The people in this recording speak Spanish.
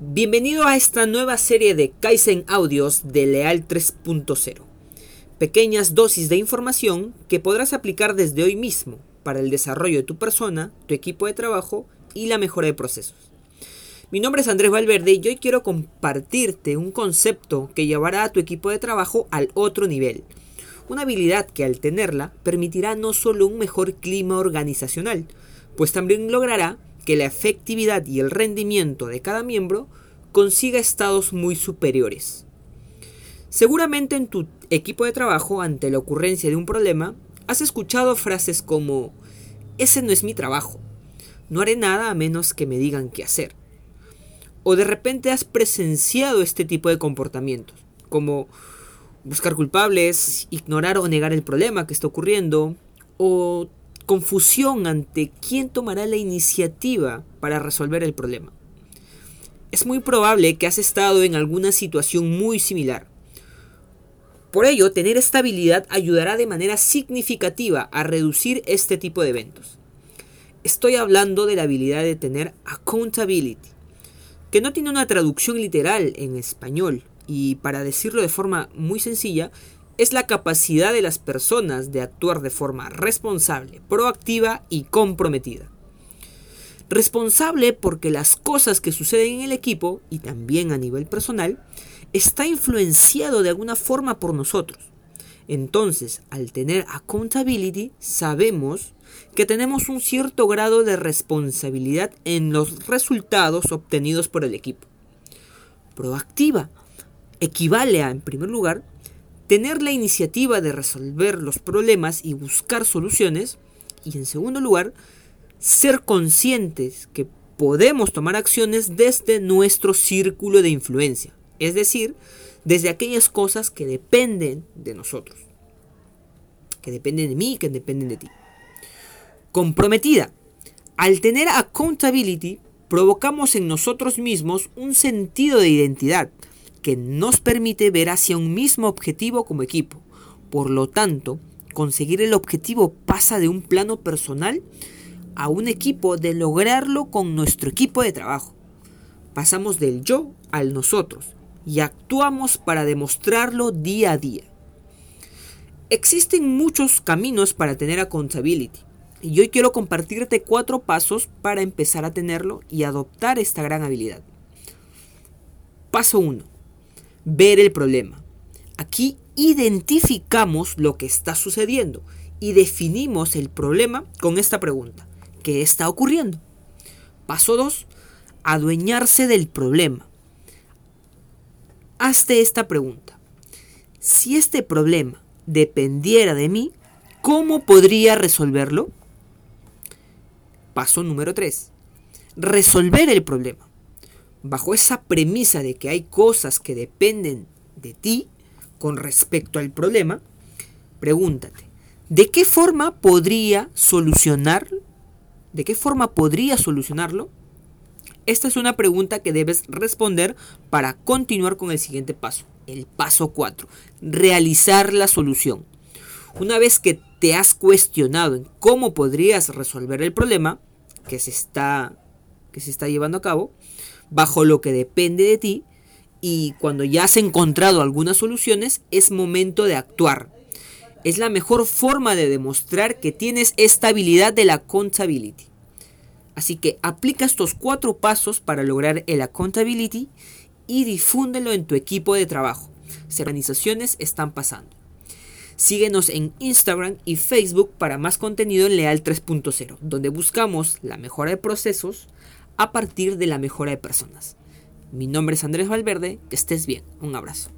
Bienvenido a esta nueva serie de Kaizen Audios de Leal 3.0. Pequeñas dosis de información que podrás aplicar desde hoy mismo para el desarrollo de tu persona, tu equipo de trabajo y la mejora de procesos. Mi nombre es Andrés Valverde y hoy quiero compartirte un concepto que llevará a tu equipo de trabajo al otro nivel. Una habilidad que al tenerla permitirá no solo un mejor clima organizacional, pues también logrará que la efectividad y el rendimiento de cada miembro consiga estados muy superiores. Seguramente en tu equipo de trabajo, ante la ocurrencia de un problema, has escuchado frases como, ese no es mi trabajo, no haré nada a menos que me digan qué hacer. O de repente has presenciado este tipo de comportamientos, como buscar culpables, ignorar o negar el problema que está ocurriendo, o confusión ante quién tomará la iniciativa para resolver el problema. Es muy probable que has estado en alguna situación muy similar. Por ello, tener esta habilidad ayudará de manera significativa a reducir este tipo de eventos. Estoy hablando de la habilidad de tener accountability, que no tiene una traducción literal en español, y para decirlo de forma muy sencilla, es la capacidad de las personas de actuar de forma responsable, proactiva y comprometida. Responsable porque las cosas que suceden en el equipo y también a nivel personal está influenciado de alguna forma por nosotros. Entonces, al tener accountability, sabemos que tenemos un cierto grado de responsabilidad en los resultados obtenidos por el equipo. Proactiva equivale a, en primer lugar, tener la iniciativa de resolver los problemas y buscar soluciones. Y en segundo lugar, ser conscientes que podemos tomar acciones desde nuestro círculo de influencia. Es decir, desde aquellas cosas que dependen de nosotros. Que dependen de mí, que dependen de ti. Comprometida. Al tener accountability, provocamos en nosotros mismos un sentido de identidad que nos permite ver hacia un mismo objetivo como equipo. Por lo tanto, conseguir el objetivo pasa de un plano personal a un equipo de lograrlo con nuestro equipo de trabajo. Pasamos del yo al nosotros y actuamos para demostrarlo día a día. Existen muchos caminos para tener accountability y hoy quiero compartirte cuatro pasos para empezar a tenerlo y adoptar esta gran habilidad. Paso 1 ver el problema. Aquí identificamos lo que está sucediendo y definimos el problema con esta pregunta. ¿Qué está ocurriendo? Paso 2. Adueñarse del problema. Hazte esta pregunta. Si este problema dependiera de mí, ¿cómo podría resolverlo? Paso número 3. Resolver el problema bajo esa premisa de que hay cosas que dependen de ti con respecto al problema, pregúntate, ¿de qué forma podría solucionar? ¿De qué forma podría solucionarlo? Esta es una pregunta que debes responder para continuar con el siguiente paso, el paso 4, realizar la solución. Una vez que te has cuestionado en cómo podrías resolver el problema que se está, que se está llevando a cabo, bajo lo que depende de ti y cuando ya has encontrado algunas soluciones es momento de actuar. Es la mejor forma de demostrar que tienes esta habilidad de la accountability. Así que aplica estos cuatro pasos para lograr el accountability y difúndelo en tu equipo de trabajo. Si organizaciones están pasando. Síguenos en Instagram y Facebook para más contenido en Leal 3.0, donde buscamos la mejora de procesos, a partir de la mejora de personas. Mi nombre es Andrés Valverde, que estés bien, un abrazo.